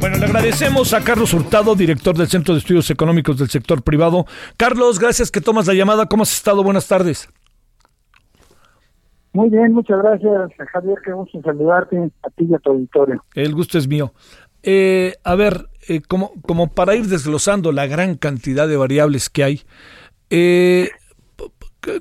Bueno, le agradecemos a Carlos Hurtado, director del Centro de Estudios Económicos del Sector Privado. Carlos, gracias que tomas la llamada. ¿Cómo has estado? Buenas tardes. Muy bien, muchas gracias, Javier. Qué gusto saludarte a ti y a tu auditorio. El gusto es mío. Eh, a ver, eh, como, como para ir desglosando la gran cantidad de variables que hay, eh,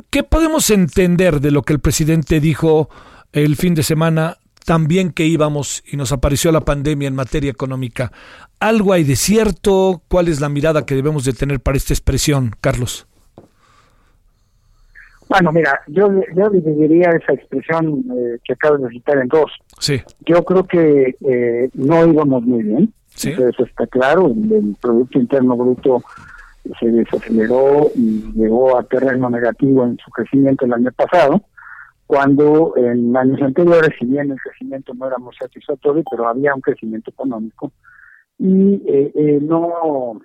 ¿qué podemos entender de lo que el presidente dijo el fin de semana también que íbamos y nos apareció la pandemia en materia económica. ¿Algo hay de cierto? ¿Cuál es la mirada que debemos de tener para esta expresión, Carlos? Bueno, mira, yo, yo dividiría esa expresión eh, que acabas de citar en dos. Sí. Yo creo que eh, no íbamos muy bien, Sí. eso, eso está claro, el, el Producto Interno Bruto se desaceleró y llegó a terreno negativo en su crecimiento el año pasado, cuando en años anteriores, si bien el crecimiento no era muy satisfactorio, pero había un crecimiento económico, y eh, eh, no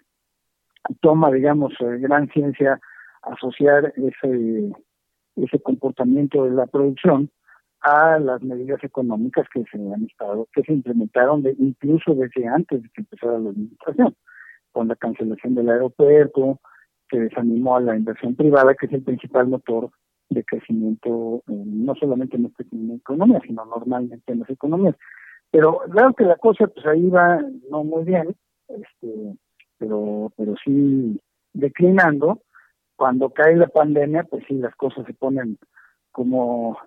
toma, digamos, eh, gran ciencia asociar ese, ese comportamiento de la producción a las medidas económicas que se han estado, que se implementaron incluso desde antes de que empezara la administración, con la cancelación del aeropuerto, que desanimó a la inversión privada, que es el principal motor de crecimiento, eh, no solamente en esta economía, sino normalmente en las economías. Pero claro que la cosa pues ahí va no muy bien, este, pero, pero sí declinando. Cuando cae la pandemia, pues sí, las cosas se ponen como,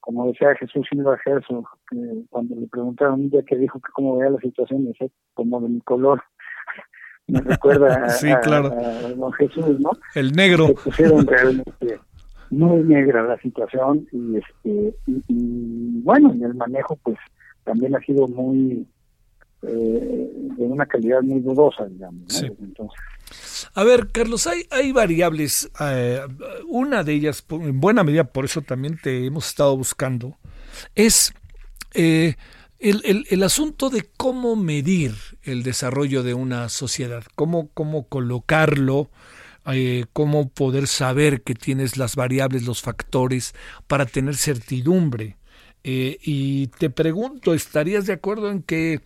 como decía Jesús Silva Gerso, que cuando le preguntaron un día que dijo que cómo veía la situación, decía como de mi color. Me recuerda a, Sí, claro. a- a don Jesús, ¿no? El negro. se pusieron realmente muy negra la situación y este y, y, bueno en el manejo pues también ha sido muy eh, de una calidad muy dudosa digamos entonces A ver, Carlos, hay, hay variables. eh, una de ellas, en buena medida, por eso también te hemos estado buscando, es eh, el, el- el asunto de cómo medir el desarrollo de una sociedad, cómo, cómo colocarlo, eh, cómo poder saber que tienes las variables, los factores, para tener certidumbre. Eh, y te pregunto, ¿estarías de acuerdo en que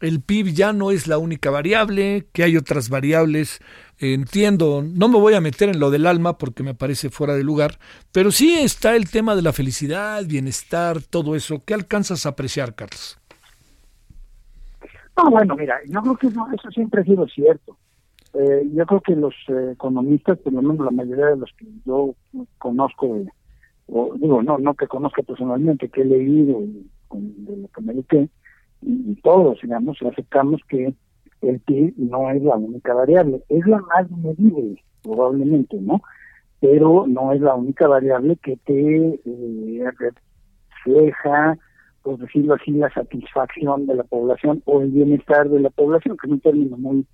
el PIB ya no es la única variable, que hay otras variables? Entiendo, no me voy a meter en lo del alma porque me parece fuera de lugar, pero sí está el tema de la felicidad, bienestar, todo eso. ¿Qué alcanzas a apreciar, Carlos? no bueno mira yo creo que no, eso siempre ha sido cierto eh, yo creo que los eh, economistas por lo menos la mayoría de los que yo conozco o digo no no que conozca personalmente que he leído y con- de lo que me dediqué y, y todos digamos aceptamos que el PIB no es la única variable, es la más medible probablemente, ¿no? Pero no es la única variable que te eh, refleja, por decirlo así, la satisfacción de la población o el bienestar de la población, que es un término muy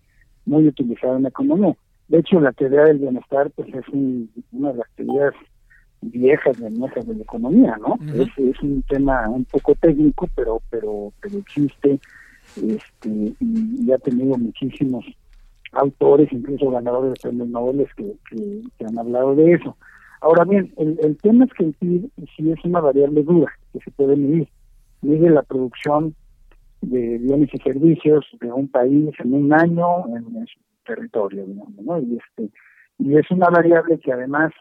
muy utilizado en la economía. De hecho, la teoría del bienestar pues es un- una de las teorías viejas de de la economía, ¿no? Es, es un tema un poco técnico, pero pero pero existe este y, y ha tenido muchísimos autores, incluso ganadores de premios Nobel que, que, que han hablado de eso. Ahora bien, el, el tema es que el PIB sí es una variable dura que se puede medir. Mide la producción de bienes y servicios de un país en un año en, su territorio, digamos, ¿no? Y este y es una variable que además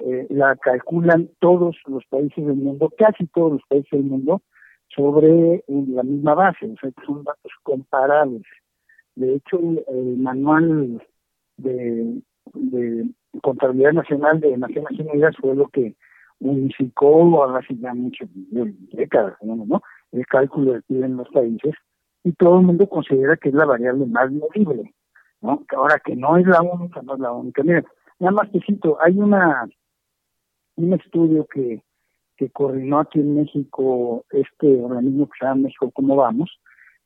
eh, la calculan todos los países del mundo, casi todos los países del mundo, sobre eh, la misma base, o sea, que son datos comparables. De hecho, el, manual de, de contabilidad nacional de Naciones Unidas fue lo que unificó hace ya muchas décadas, digamos, ¿no? El cálculo del PIB en los países y todo el mundo considera que es la variable más medible, ¿no? Ahora que no es la única, no es la única. Mira, nada más te cito, hay una un estudio que, que coordinó aquí en México este organismo que se llama México Cómo Vamos,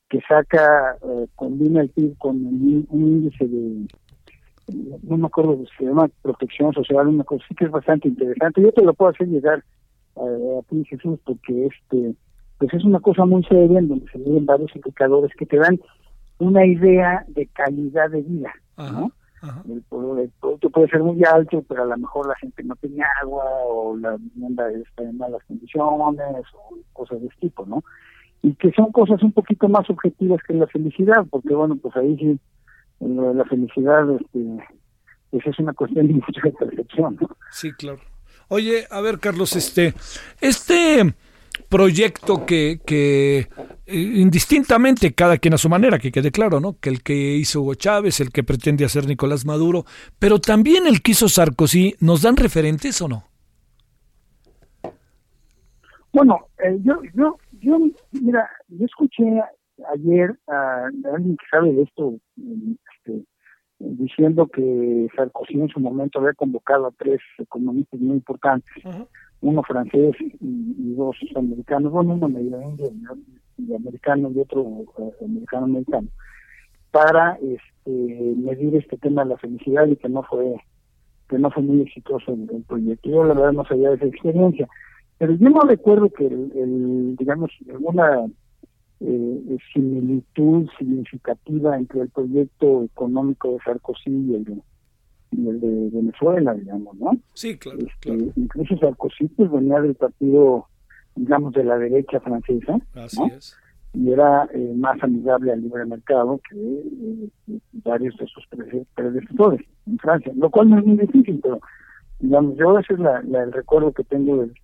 que saca, eh, combina el PIB con un índice de, no me acuerdo, se llama protección social, una cosa sí que es bastante interesante. Yo te lo puedo hacer llegar eh, a ti, Jesús, porque este pues es una cosa muy seria en donde se miden varios indicadores que te dan una idea de calidad de vida, ¿no? El, producto puede ser muy alto, pero a lo mejor la gente no tiene agua o la vivienda está en malas condiciones o cosas de este tipo, ¿no? Y que son cosas un poquito más objetivas que la felicidad, porque bueno, pues ahí sí, la felicidad este, pues es una cuestión de mucha percepción, ¿no? Sí, claro. Oye, a ver, Carlos, este, este proyecto que, que eh, indistintamente, cada quien a su manera, que quede claro, ¿no? Que el que hizo Hugo Chávez, el que pretende hacer Nicolás Maduro, pero también el que hizo Sarkozy, ¿nos dan referentes o no? Bueno, eh, yo, yo, yo, mira, yo escuché ayer a, alguien que sabe de esto, este, diciendo que Sarkozy en su momento había convocado a tres economistas muy importantes uno francés y, dos americanos, bueno, uno medio y americano y otro eh, americano americano, para este, medir este tema de la felicidad y que no fue que no fue muy exitoso el, el proyecto. Yo la verdad no sabía de esa experiencia, pero yo no recuerdo que el, digamos alguna eh, similitud significativa entre el proyecto económico de Sarkozy y el de y el de Venezuela, digamos, ¿no? Sí, claro. Este, incluso Sarkozy pues, venía del partido, digamos, de la derecha francesa. Así es. Y era eh, más amigable al libre mercado que eh, varios de sus predecesores en Francia, lo cual no es muy difícil, pero digamos, yo ese es la, el recuerdo que tengo del,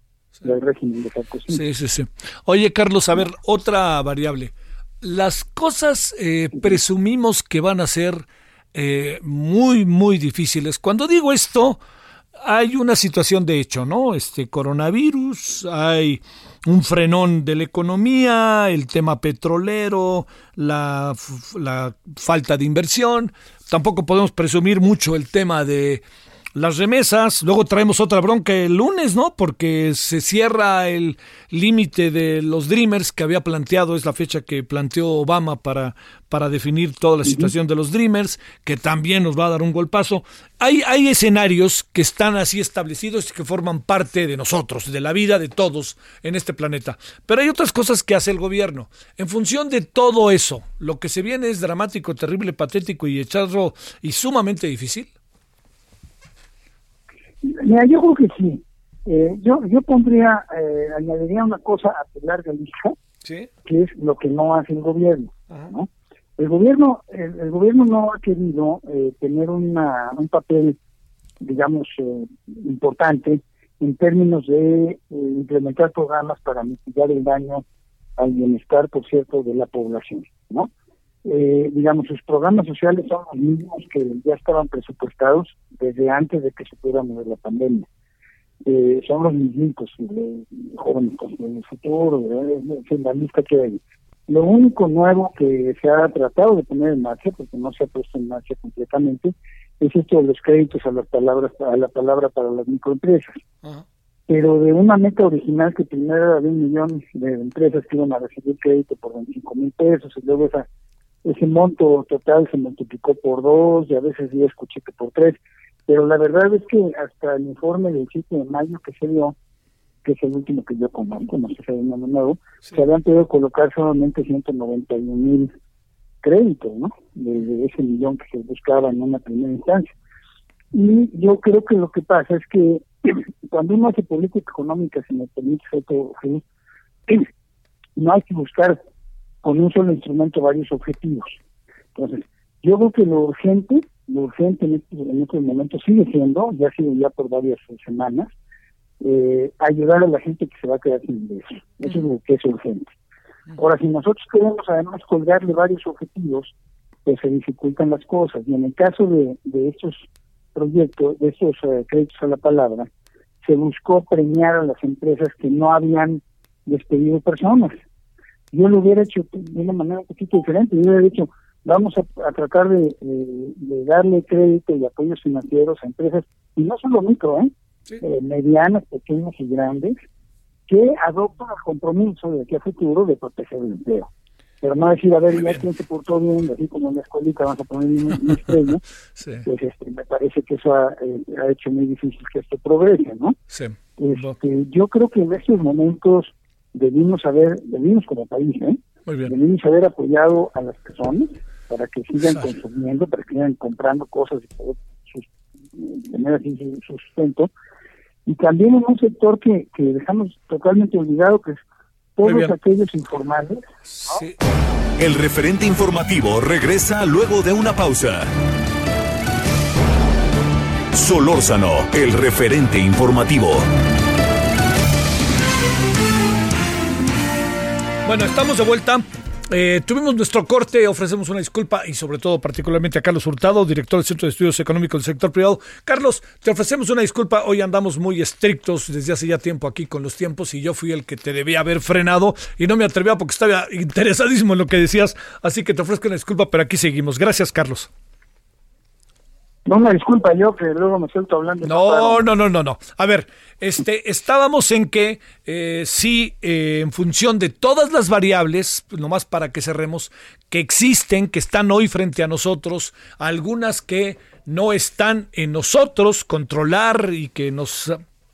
del régimen de Sarkozy. Sí, sí, sí. Oye, Carlos, a ver, otra variable. Las cosas eh, presumimos que van a ser eh, muy, muy difíciles. Cuando digo esto, hay una situación de hecho, ¿no? Este coronavirus, hay un frenón de la economía, el tema petrolero, la, la falta de inversión. Tampoco podemos presumir mucho el tema de las remesas. Luego traemos otra bronca el lunes, ¿no? Porque se cierra el límite de los Dreamers que había planteado, es la fecha que planteó Obama para, para definir toda la situación de los Dreamers, que también nos va a dar un golpazo. Hay, hay escenarios que están así establecidos y que forman parte de nosotros, de la vida de todos en este planeta. Pero hay otras cosas que hace el gobierno. En función de todo eso, lo que se viene es dramático, terrible, patético y echado y sumamente difícil. Mira, yo creo que sí. Eh, yo yo pondría, eh, añadiría una cosa a tu larga lista, que es lo que no hace el gobierno. ¿no? El gobierno el, gobierno no ha querido eh, tener una, un papel, digamos, importante en términos de implementar programas para mitigar el daño al bienestar, por cierto, de la población, ¿no? Eh, digamos, sus programas sociales son los mismos que ya estaban presupuestados desde antes de que se pudiera mover la pandemia. Eh, son los mismos, eh, jóvenes en el futuro, es la lista que hay. Lo único nuevo que se ha tratado de poner en marcha, porque no se ha puesto en marcha completamente, es esto de los créditos a las palabras a la palabra para las microempresas. Pero de una meta original que primero era de un millón de empresas que iban a recibir crédito por 25 mil pesos y luego esa ese monto total se multiplicó por dos y a veces ya escuché que por tres, pero la verdad es que hasta el informe del 7 de mayo que se dio, que es el último que yo conozco, no sé si hay uno nuevo, se habían podido colocar solamente 191 mil créditos, ¿no? De, ese millón que se buscaba en una primera instancia. Y yo creo que lo que pasa es que cuando uno hace política económica, si me permite, no hay que buscar con un solo instrumento varios objetivos. Entonces, yo creo que lo urgente, lo urgente en estos, en estos momentos sigue siendo, ya ha sido ya por varias semanas, eh, ayudar a la gente que se va a quedar sin ingresos. Eso es lo que es urgente. Ahora, si nosotros queremos además colgarle varios objetivos, pues se dificultan las cosas. Y en el caso de, de estos proyectos, de estos eh, créditos a la palabra, se buscó premiar a las empresas que no habían despedido personas yo lo hubiera hecho de una manera un poquito diferente. Yo hubiera dicho, vamos a, tratar de, darle crédito y apoyos financieros a empresas, y no solo micro, ¿eh? eh, medianas, pequeñas y grandes, que adoptan el compromiso de que a futuro de proteger el empleo. Pero no decir, a ver, ya quien se portó bien, así como en la escuelita vamos a poner un, estrella, pues este, me parece que eso ha, eh, ha, hecho muy difícil que esto progrese, ¿no? Sí. Este, yo creo que en estos momentos debimos haber, debimos como país, ¿eh? debimos haber apoyado a las personas para que sigan consumiendo, para que sigan comprando cosas y poder tener así su sustento. Y también en un sector que, que dejamos totalmente olvidado, que es todos aquellos informales. El referente informativo regresa luego de una pausa. Solórzano, el referente informativo. Bueno, estamos de vuelta. Eh, tuvimos nuestro corte, ofrecemos una disculpa y sobre todo particularmente a Carlos Hurtado, director del Centro de Estudios Económicos del Sector Privado. Carlos, te ofrecemos una disculpa, hoy andamos muy estrictos desde hace ya tiempo aquí con los tiempos y yo fui el que te debía haber frenado y no me atrevía porque estaba interesadísimo en lo que decías, así que te ofrezco una disculpa, pero aquí seguimos. Gracias, Carlos. No me disculpa yo que luego me suelto hablando. No, no, no, no, no. A ver, este, estábamos en que eh, sí, eh, en función de todas las variables, pues, nomás para que cerremos, que existen, que están hoy frente a nosotros, algunas que no están en nosotros controlar y que nos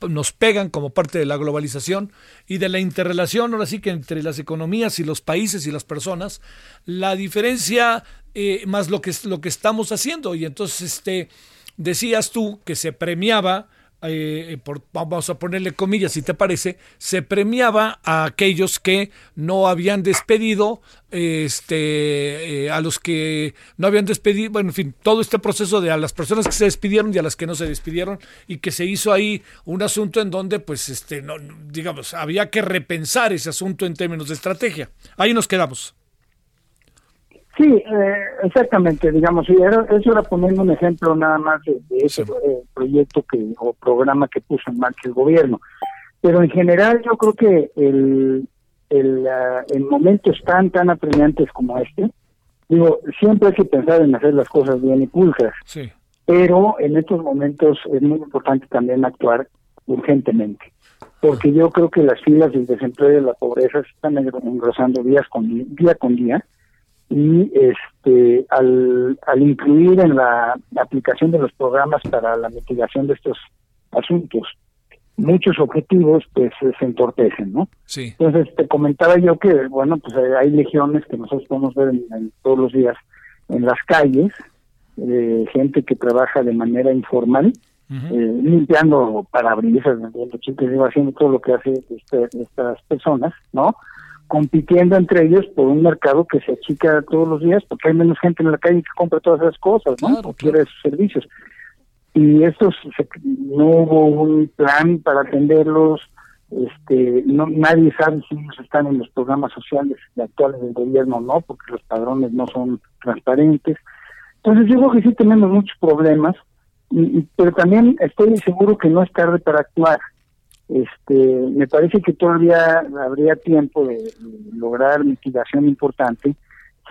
nos pegan como parte de la globalización y de la interrelación, ahora sí que entre las economías y los países y las personas, la diferencia eh, más lo que, lo que estamos haciendo. Y entonces, este, decías tú que se premiaba, eh, por, vamos a ponerle comillas si te parece, se premiaba a aquellos que no habían despedido, este, eh, a los que no habían despedido, bueno, en fin, todo este proceso de a las personas que se despidieron y a las que no se despidieron y que se hizo ahí un asunto en donde, pues, este, no, digamos, había que repensar ese asunto en términos de estrategia. Ahí nos quedamos. Sí, eh, exactamente, digamos, sí, eso era poniendo un ejemplo nada más de, ese eh, proyecto que o programa que puso en marcha el gobierno. Pero en general yo creo que el, el, ah, en momentos tan, tan apremiantes como este, digo, siempre hay que pensar en hacer las cosas bien y pulsas, sí. pero en estos momentos es muy importante también actuar urgentemente. Porque yo creo que las filas del desempleo y de la pobreza se están engrosando días con, día con día y este al, al incluir en la aplicación de los programas para la mitigación de estos asuntos muchos objetivos pues se entorpecen, ¿no? Sí. Entonces te comentaba yo que bueno pues hay legiones que nosotros podemos ver en, todos los días en las calles eh, gente que trabaja de manera informal eh, limpiando parabrisas, vendiendo chicos, haciendo todo lo que hace este, estas personas, ¿no? Compitiendo entre ellos por un mercado que se achica todos los días porque hay menos gente en la calle que compra todas esas cosas, ¿no? o quiere esos servicios. Y estos no hubo un plan para atenderlos, este, no, nadie sabe si ellos están en los programas sociales actuales del gobierno o no, porque los padrones no son transparentes. Entonces yo creo que sí tenemos muchos problemas, y, pero también estoy seguro que no es tarde para actuar este, me parece que todavía habría tiempo de, lograr mitigación importante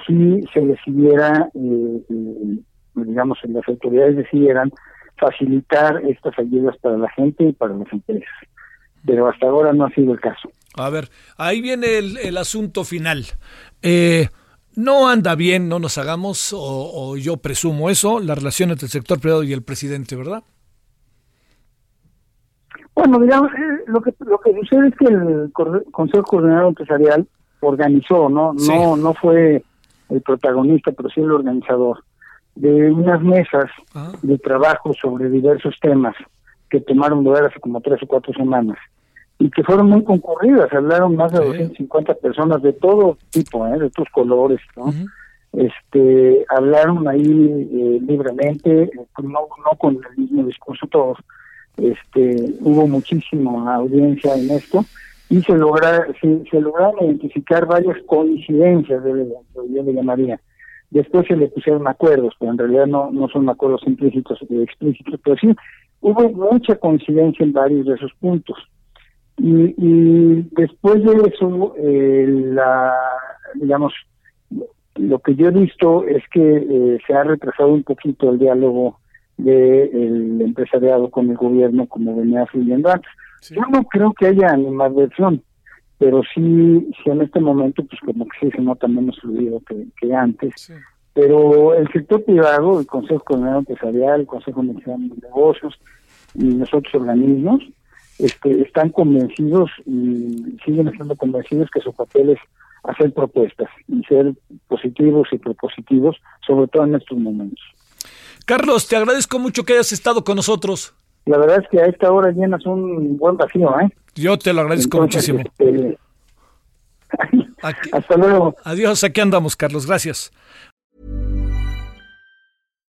si se decidiera, eh, eh, digamos, las autoridades decidieran facilitar estas ayudas para la gente y para las empresas. Pero hasta ahora no ha sido el caso. A ver, ahí viene el, asunto final. Eh, no anda bien, no nos hagamos, o, o, yo presumo eso, la relación entre el sector privado y el presidente, ¿verdad? Bueno, digamos, eh, lo que lo que sucede es que el Consejo Coordinador Empresarial organizó, no no no fue el protagonista, pero sí el organizador de unas mesas ah. de trabajo sobre diversos temas que tomaron lugar hace como tres o cuatro semanas y que fueron muy concurridas, hablaron más de 250 personas de todo tipo, ¿eh? de todos colores, ¿no? Este, hablaron ahí eh, libremente, no, no con el mismo discurso todos, este, hubo muchísima audiencia en esto y se logra se, se lograron identificar varias coincidencias de yo le llamaría. Después se le pusieron acuerdos pero en realidad no no son acuerdos implícitos o explícitos pero sí hubo mucha coincidencia en varios de esos puntos. Y, y después de eso eh, la digamos lo que yo he visto es que eh, se ha retrasado un poquito el diálogo del empresariado con el gobierno como venía fluyendo antes. Yo no creo que haya animadversión, pero sí, sí en este momento, pues como que sí se nota menos fluido que, que antes. Pero el sector privado, el Consejo Coordinador Empresarial, el Consejo Mexicano de Negocios y los otros organismos, este, están convencidos y siguen estando convencidos que su papel es hacer propuestas y ser positivos y propositivos, sobre todo en estos momentos. Carlos, te agradezco mucho que hayas estado con nosotros. La verdad es que a esta hora llenas un buen vacío, ¿eh? Yo te lo agradezco muchísimo. Este, hasta luego. Adiós, aquí andamos, Carlos. Gracias.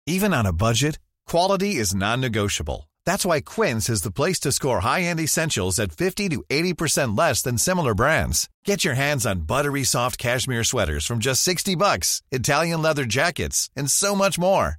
Even on a budget, quality is non-negotiable. That's why Quince is the place to score high-end essentials at 50 to 80% less than similar brands. Get your hands on buttery soft cashmere sweaters from just 60 bucks, Italian leather jackets, and so much more.